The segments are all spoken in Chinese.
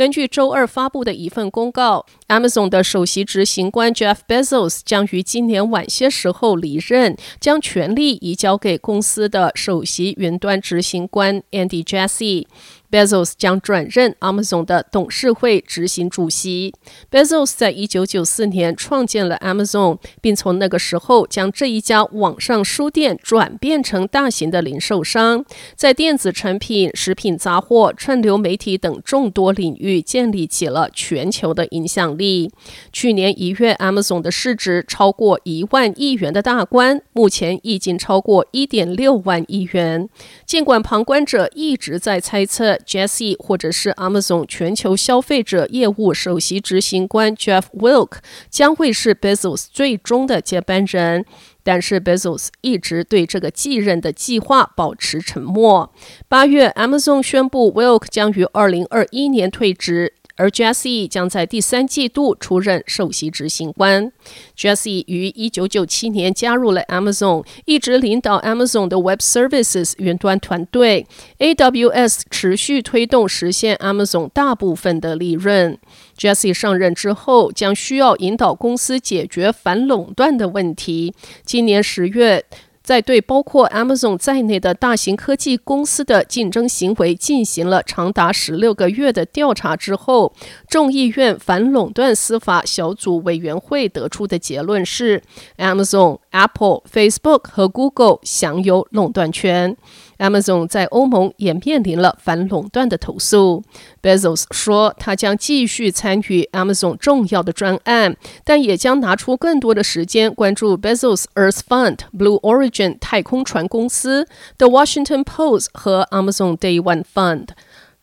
根据周二发布的一份公告，Amazon 的首席执行官 Jeff Bezos 将于今年晚些时候离任，将权力移交给公司的首席云端执行官 Andy Jassy。Bezos 将转任 Amazon 的董事会执行主席。Bezos 在一九九四年创建了 Amazon，并从那个时候将这一家网上书店转变成大型的零售商，在电子产品、食品杂货、串流媒体等众多领域建立起了全球的影响力。去年一月，Amazon 的市值超过一万亿元的大关，目前已经超过一点六万亿元。尽管旁观者一直在猜测。Jesse 或者是 Amazon 全球消费者业务首席执行官 Jeff Wilk 将会是 Bezos 最终的接班人，但是 Bezos 一直对这个继任的计划保持沉默。八月，Amazon 宣布 Wilke 将于二零二一年退职。而 Jesse 将在第三季度出任首席执行官。Jesse 于一九九七年加入了 Amazon，一直领导 Amazon 的 Web Services 云端团队。AWS 持续推动实现 Amazon 大部分的利润。Jesse 上任之后，将需要引导公司解决反垄断的问题。今年十月，在对包括 Amazon 在内的大型科技公司的竞争行为进行了长达十六个月的调查之后，众议院反垄断司法小组委员会得出的结论是：Amazon、Apple、Facebook 和 Google 享有垄断权。Amazon 在欧盟也面临了反垄断的投诉。Bezos 说，他将继续参与 Amazon 重要的专案，但也将拿出更多的时间关注 Bezos Earth Fund、Blue Origin 太空船公司、The Washington Post 和 Amazon Day One Fund。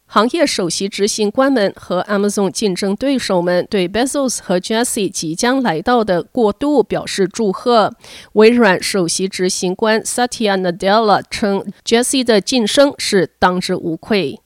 行业首席执行官们和 Amazon 竞争对手们对 Bezos 和 Jesse 即将来到的过渡表示祝贺。微软首席执行官 Satya Nadella 称，Jesse 的晋升是当之无愧。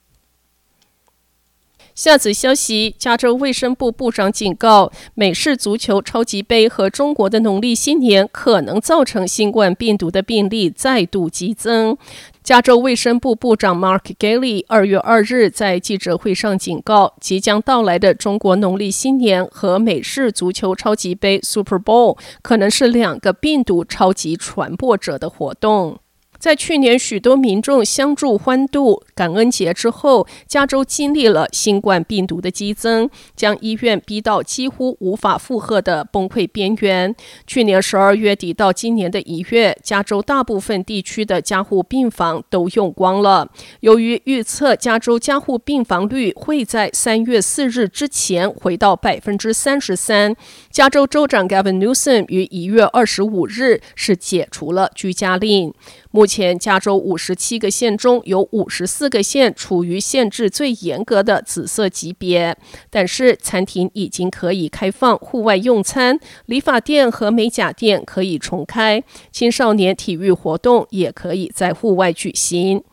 下则消息：加州卫生部部长警告，美式足球超级杯和中国的农历新年可能造成新冠病毒的病例再度激增。加州卫生部部长 Mark Ghaly 二月二日在记者会上警告，即将到来的中国农历新年和美式足球超级杯 Super Bowl 可能是两个病毒超级传播者的活动。在去年许多民众相助欢度感恩节之后，加州经历了新冠病毒的激增，将医院逼到几乎无法负荷的崩溃边缘。去年十二月底到今年的一月，加州大部分地区的加护病房都用光了。由于预测加州加护病房率会在三月四日之前回到百分之三十三，加州州长 Gavin Newsom 于一月二十五日是解除了居家令。目前，加州五十七个县中有五十四个县处于限制最严格的紫色级别，但是餐厅已经可以开放户外用餐，理发店和美甲店可以重开，青少年体育活动也可以在户外举行。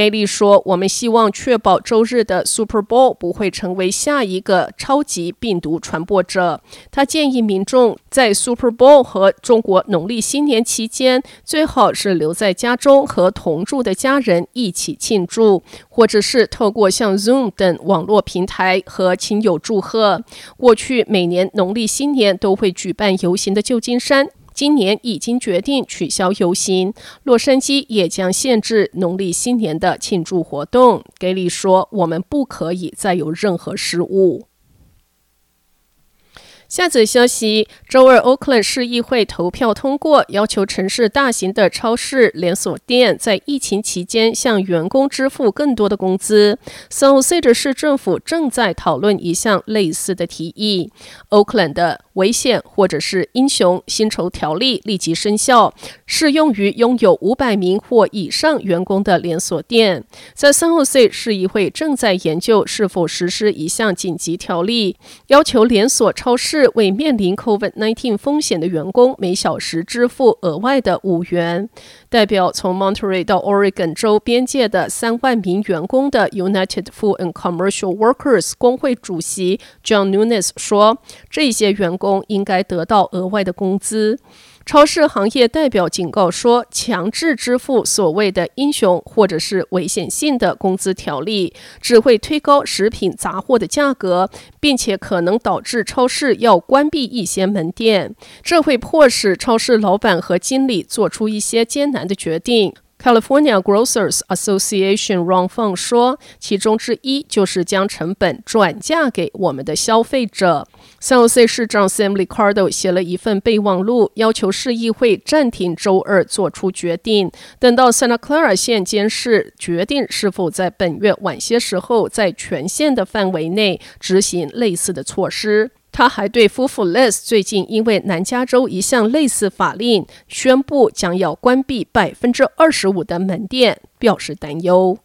盖利说：“我们希望确保周日的 Super Bowl 不会成为下一个超级病毒传播者。他建议民众在 Super Bowl 和中国农历新年期间，最好是留在家中和同住的家人一起庆祝，或者是透过像 Zoom 等网络平台和亲友祝贺。过去每年农历新年都会举办游行的旧金山。”今年已经决定取消游行，洛杉矶也将限制农历新年的庆祝活动。给里说：“我们不可以再有任何失误。”下则消息：周二，Oakland 市议会投票通过，要求城市大型的超市连锁店在疫情期间向员工支付更多的工资。San Jose 市政府正在讨论一项类似的提议。Oakland 的危险或者是英雄薪酬条例立即生效，适用于拥有五百名或以上员工的连锁店。在 San Jose 市议会正在研究是否实施一项紧急条例，要求连锁超市。为面临 COVID-19 风险的员工每小时支付额外的五元。代表从 Monterey 到 Oregon 州边界的三万名员工的 United Food and Commercial Workers 工会主席 John Nunes 说：“这些员工应该得到额外的工资。”超市行业代表警告说，强制支付所谓的“英雄”或者是危险性的工资条例，只会推高食品杂货的价格，并且可能导致超市要关闭一些门店。这会迫使超市老板和经理做出一些艰难的决定。California Grocers Association Ron Feng 说，其中之一就是将成本转嫁给我们的消费者。San Jose 市长 Sam Liccardo 写了一份备忘录，要求市议会暂停周二做出决定，等到 Santa Clara 县监事决定是否在本月晚些时候在全县的范围内执行类似的措施。他还对夫妇 Les 最近因为南加州一项类似法令宣布将要关闭百分之二十五的门店表示担忧。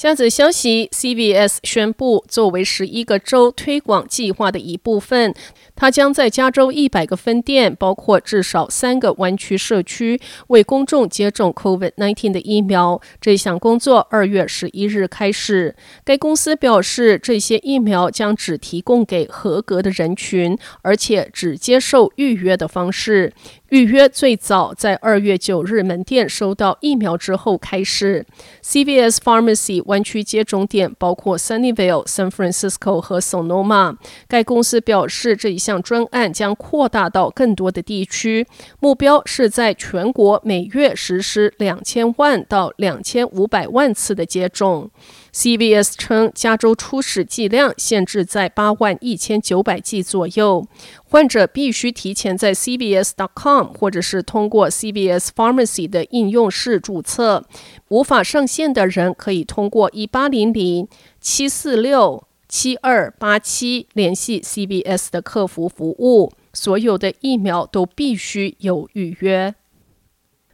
下则消息：CVS 宣布，作为十一个州推广计划的一部分，它将在加州一百个分店，包括至少三个湾区社区，为公众接种 COVID-19 的疫苗。这项工作二月十一日开始。该公司表示，这些疫苗将只提供给合格的人群，而且只接受预约的方式。预约最早在二月九日门店收到疫苗之后开始。CVS Pharmacy 湾区接种点包括 Sunnyvale、San Francisco 和 Sonoma。该公司表示，这一项专案将扩大到更多的地区，目标是在全国每月实施两千万到两千五百万次的接种。CVS 称，加州初始剂量限制在八万一千九百剂左右。患者必须提前在 CVS.com 或者是通过 CVS Pharmacy 的应用室注册。无法上线的人可以通过一八零零七四六七二八七联系 CVS 的客服服务。所有的疫苗都必须有预约。